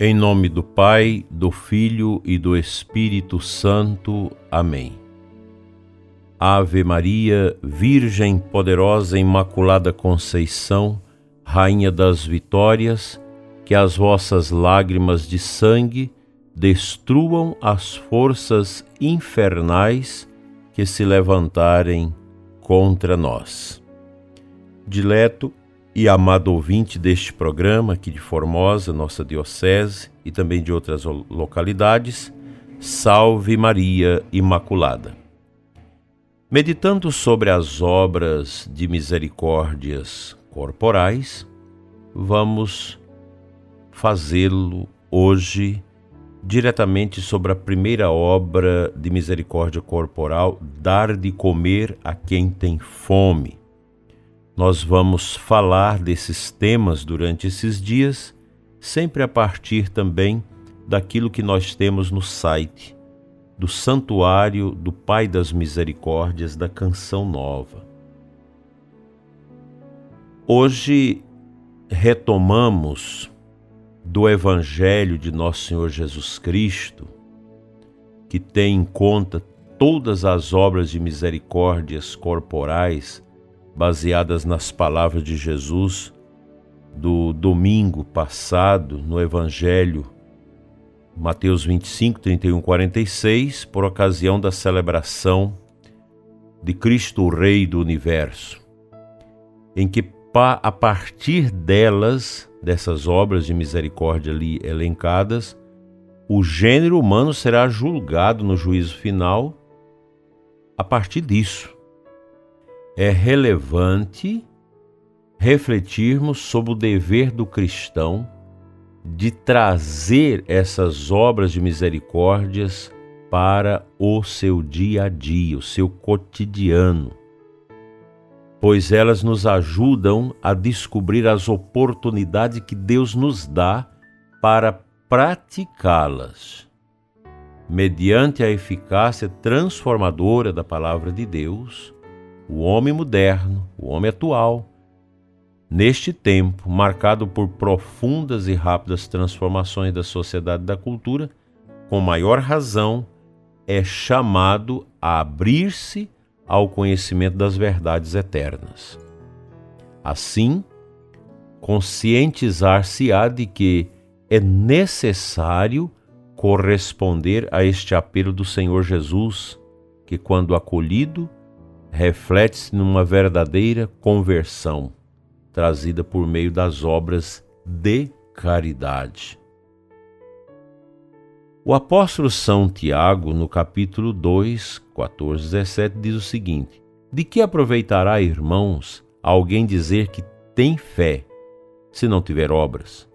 Em nome do Pai, do Filho e do Espírito Santo. Amém. Ave Maria, Virgem poderosa Imaculada Conceição, Rainha das Vitórias, que as vossas lágrimas de sangue destruam as forças infernais que se levantarem contra nós. Dileto e amado ouvinte deste programa aqui de Formosa, nossa diocese e também de outras localidades, Salve Maria Imaculada. Meditando sobre as obras de misericórdias corporais, vamos fazê-lo hoje diretamente sobre a primeira obra de misericórdia corporal, dar de comer a quem tem fome. Nós vamos falar desses temas durante esses dias, sempre a partir também daquilo que nós temos no site do Santuário do Pai das Misericórdias da Canção Nova. Hoje retomamos do Evangelho de Nosso Senhor Jesus Cristo, que tem em conta todas as obras de misericórdias corporais baseadas nas palavras de Jesus do domingo passado no Evangelho, Mateus 25, 31, 46, por ocasião da celebração de Cristo, o Rei do Universo, em que a partir delas, dessas obras de misericórdia ali elencadas, o gênero humano será julgado no juízo final a partir disso é relevante refletirmos sobre o dever do cristão de trazer essas obras de misericórdias para o seu dia a dia, o seu cotidiano, pois elas nos ajudam a descobrir as oportunidades que Deus nos dá para praticá-las, mediante a eficácia transformadora da palavra de Deus o homem moderno, o homem atual, neste tempo marcado por profundas e rápidas transformações da sociedade e da cultura, com maior razão, é chamado a abrir-se ao conhecimento das verdades eternas. Assim, conscientizar-se-á de que é necessário corresponder a este apelo do Senhor Jesus, que, quando acolhido, reflete-se numa verdadeira conversão, trazida por meio das obras de caridade. O apóstolo São Tiago, no capítulo 2, 14, 17, diz o seguinte: De que aproveitará, irmãos, alguém dizer que tem fé, se não tiver obras?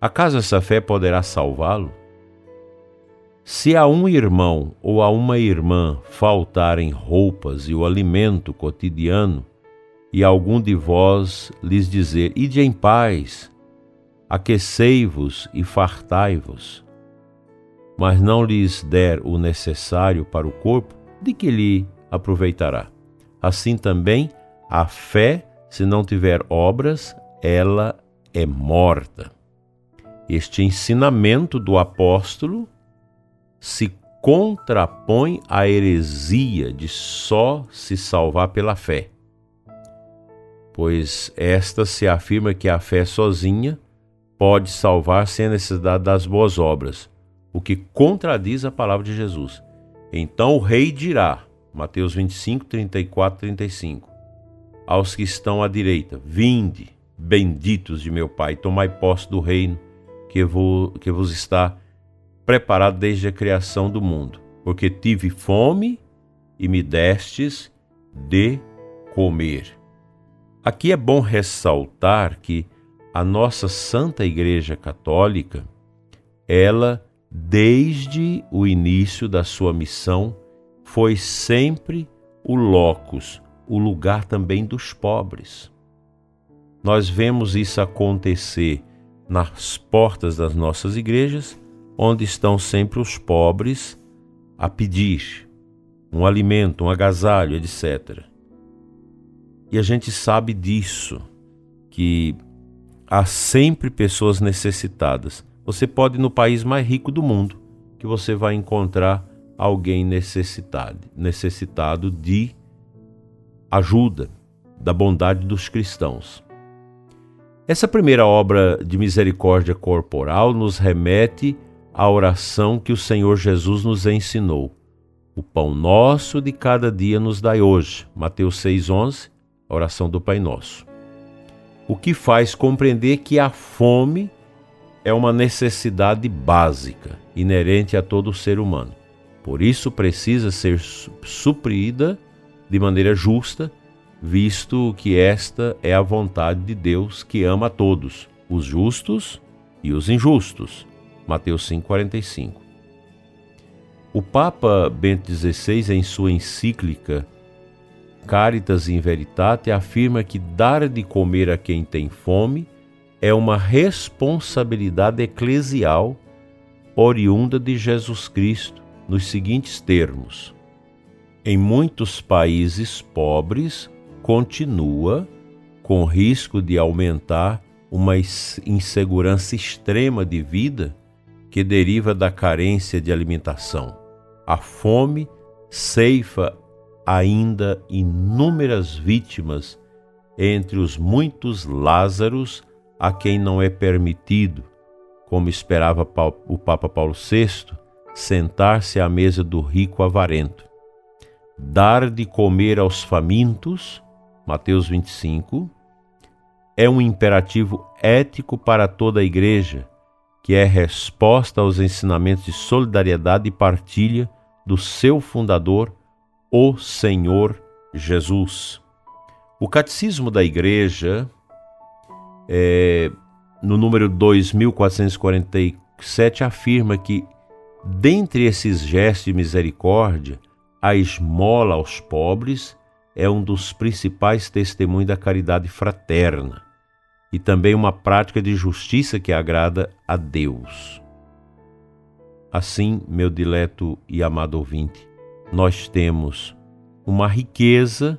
Acaso essa fé poderá salvá-lo? Se a um irmão ou a uma irmã faltarem roupas e o alimento cotidiano, e algum de vós lhes dizer: Ide em paz, aquecei-vos e fartai-vos, mas não lhes der o necessário para o corpo, de que lhe aproveitará? Assim também, a fé, se não tiver obras, ela é morta. Este ensinamento do apóstolo se contrapõe à heresia de só se salvar pela fé, pois esta se afirma que a fé sozinha pode salvar sem a necessidade das boas obras, o que contradiz a palavra de Jesus. Então o rei dirá, Mateus 25, 34, 35, aos que estão à direita: Vinde, benditos de meu Pai, tomai posse do reino que vos, que vos está preparado desde a criação do mundo, porque tive fome e me destes de comer. Aqui é bom ressaltar que a nossa Santa Igreja Católica, ela, desde o início da sua missão, foi sempre o locus, o lugar também dos pobres. Nós vemos isso acontecer nas portas das nossas igrejas onde estão sempre os pobres a pedir um alimento, um agasalho, etc. E a gente sabe disso, que há sempre pessoas necessitadas, Você pode ir no país mais rico do mundo, que você vai encontrar alguém necessitado, necessitado de ajuda, da bondade dos cristãos. Essa primeira obra de misericórdia corporal nos remete à oração que o Senhor Jesus nos ensinou. O pão nosso de cada dia nos dai hoje. Mateus 6,11, oração do Pai Nosso. O que faz compreender que a fome é uma necessidade básica, inerente a todo ser humano. Por isso precisa ser suprida de maneira justa visto que esta é a vontade de Deus que ama a todos, os justos e os injustos. Mateus 5,45. O Papa Bento XVI, em sua encíclica Caritas in Veritate, afirma que dar de comer a quem tem fome é uma responsabilidade eclesial oriunda de Jesus Cristo, nos seguintes termos: Em muitos países pobres, continua com risco de aumentar uma insegurança extrema de vida que deriva da carência de alimentação. A fome ceifa ainda inúmeras vítimas entre os muitos Lázaros a quem não é permitido, como esperava o Papa Paulo VI, sentar-se à mesa do rico avarento. Dar de comer aos famintos Mateus 25, é um imperativo ético para toda a Igreja, que é resposta aos ensinamentos de solidariedade e partilha do seu fundador, o Senhor Jesus. O Catecismo da Igreja, é, no número 2447, afirma que, dentre esses gestos de misericórdia, a esmola aos pobres é um dos principais testemunhos da caridade fraterna e também uma prática de justiça que agrada a Deus. Assim, meu dileto e amado ouvinte, nós temos uma riqueza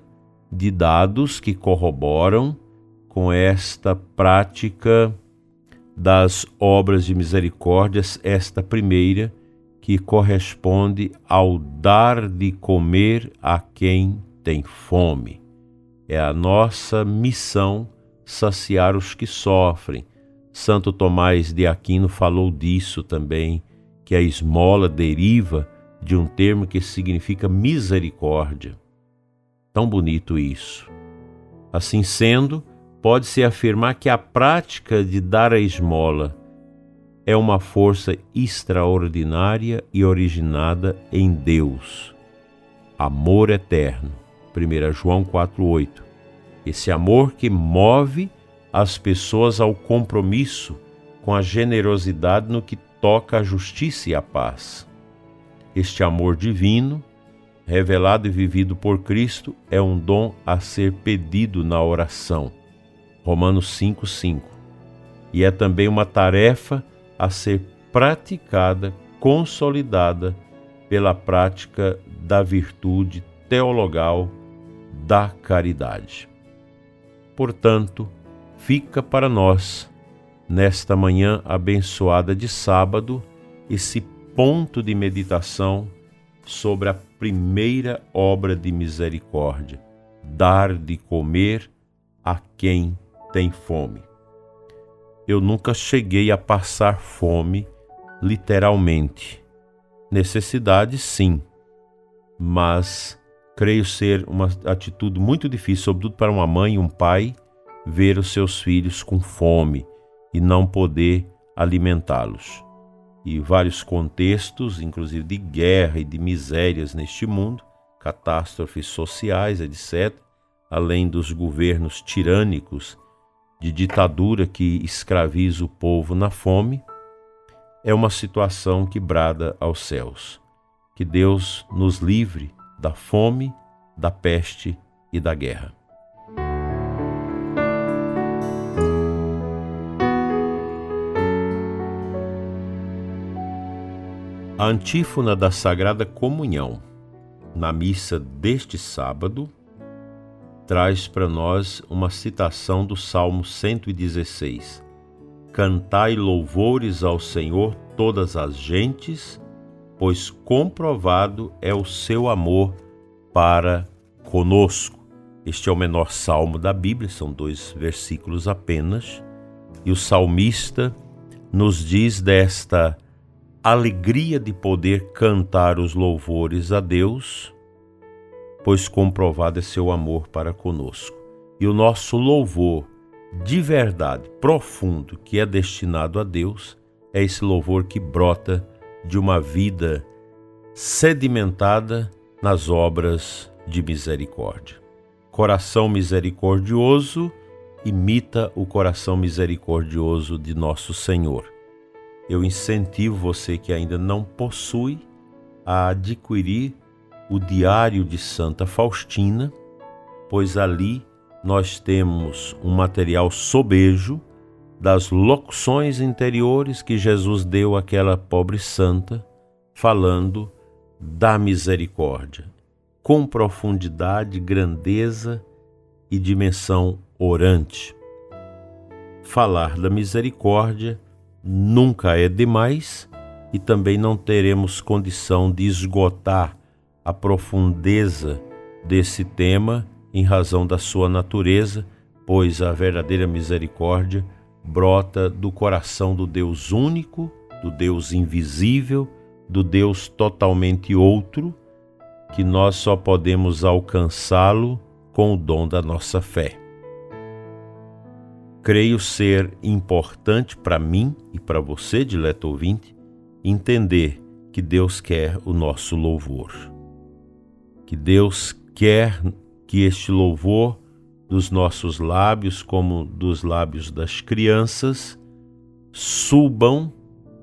de dados que corroboram com esta prática das obras de misericórdias, esta primeira que corresponde ao dar de comer a quem tem fome. É a nossa missão saciar os que sofrem. Santo Tomás de Aquino falou disso também, que a esmola deriva de um termo que significa misericórdia. Tão bonito isso. Assim sendo, pode-se afirmar que a prática de dar a esmola é uma força extraordinária e originada em Deus. Amor eterno. 1 João 4,8. Esse amor que move as pessoas ao compromisso com a generosidade no que toca à justiça e à paz. Este amor divino, revelado e vivido por Cristo, é um dom a ser pedido na oração. Romanos 5,5. E é também uma tarefa a ser praticada, consolidada pela prática da virtude teologal da caridade. Portanto, fica para nós, nesta manhã abençoada de sábado, esse ponto de meditação sobre a primeira obra de misericórdia, dar de comer a quem tem fome. Eu nunca cheguei a passar fome, literalmente. Necessidade, sim, mas creio ser uma atitude muito difícil, sobretudo para uma mãe e um pai, ver os seus filhos com fome e não poder alimentá-los. E vários contextos, inclusive de guerra e de misérias neste mundo, catástrofes sociais, etc., além dos governos tirânicos de ditadura que escraviza o povo na fome, é uma situação que brada aos céus. Que Deus nos livre da fome, da peste e da guerra. A antífona da Sagrada Comunhão, na missa deste sábado, traz para nós uma citação do Salmo 116. Cantai louvores ao Senhor todas as gentes, pois comprovado é o seu amor para conosco. Este é o menor salmo da Bíblia, são dois versículos apenas, e o salmista nos diz desta alegria de poder cantar os louvores a Deus, pois comprovado é seu amor para conosco. E o nosso louvor de verdade, profundo, que é destinado a Deus, é esse louvor que brota de uma vida sedimentada nas obras de misericórdia. Coração misericordioso imita o coração misericordioso de nosso Senhor. Eu incentivo você que ainda não possui a adquirir o Diário de Santa Faustina, pois ali nós temos um material sobejo das locuções interiores que Jesus deu àquela pobre santa, falando da misericórdia, com profundidade, grandeza e dimensão orante. Falar da misericórdia nunca é demais e também não teremos condição de esgotar a profundeza desse tema em razão da sua natureza, pois a verdadeira misericórdia brota do coração do Deus único, do Deus invisível, do Deus totalmente outro, que nós só podemos alcançá-lo com o dom da nossa fé. Creio ser importante para mim e para você, dileto ouvinte, entender que Deus quer o nosso louvor. Que Deus quer que este louvor dos nossos lábios, como dos lábios das crianças, subam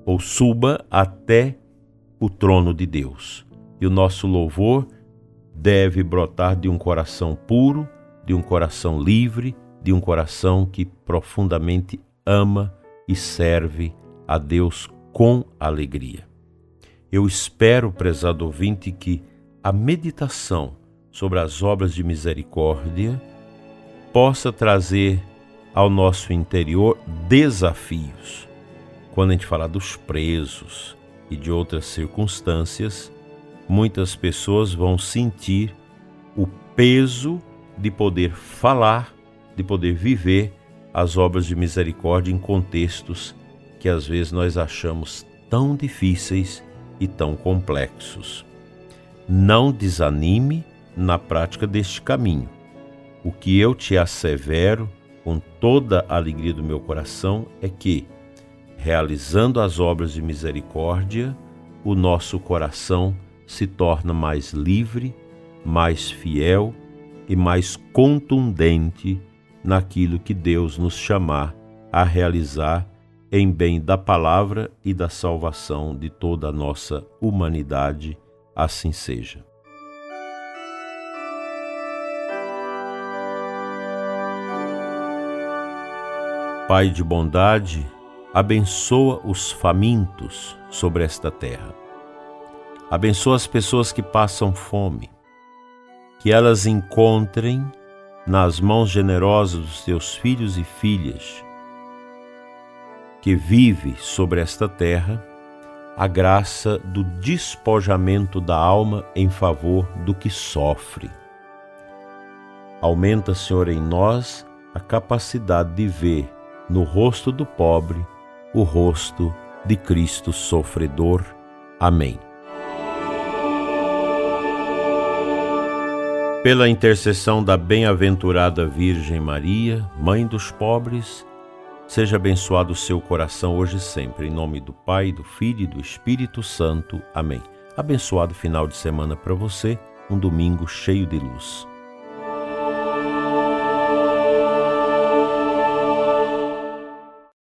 ou suba até o trono de Deus. E o nosso louvor deve brotar de um coração puro, de um coração livre, de um coração que profundamente ama e serve a Deus com alegria. Eu espero, prezado ouvinte, que a meditação sobre as obras de misericórdia possa trazer ao nosso interior desafios. Quando a gente fala dos presos e de outras circunstâncias, muitas pessoas vão sentir o peso de poder falar, de poder viver as obras de misericórdia em contextos que às vezes nós achamos tão difíceis e tão complexos. Não desanime na prática deste caminho. O que eu te assevero com toda a alegria do meu coração é que, realizando as obras de misericórdia, o nosso coração se torna mais livre, mais fiel e mais contundente naquilo que Deus nos chamar a realizar em bem da palavra e da salvação de toda a nossa humanidade. Assim seja. Pai de bondade, abençoa os famintos sobre esta terra. Abençoa as pessoas que passam fome, que elas encontrem nas mãos generosas dos teus filhos e filhas, que vive sobre esta terra, a graça do despojamento da alma em favor do que sofre. Aumenta, Senhor, em nós a capacidade de ver no rosto do pobre o rosto de Cristo sofredor. Amém. Pela intercessão da bem-aventurada Virgem Maria, Mãe dos pobres, seja abençoado o seu coração hoje e sempre, em nome do Pai, do Filho e do Espírito Santo. Amém. Abençoado final de semana para você, um domingo cheio de luz.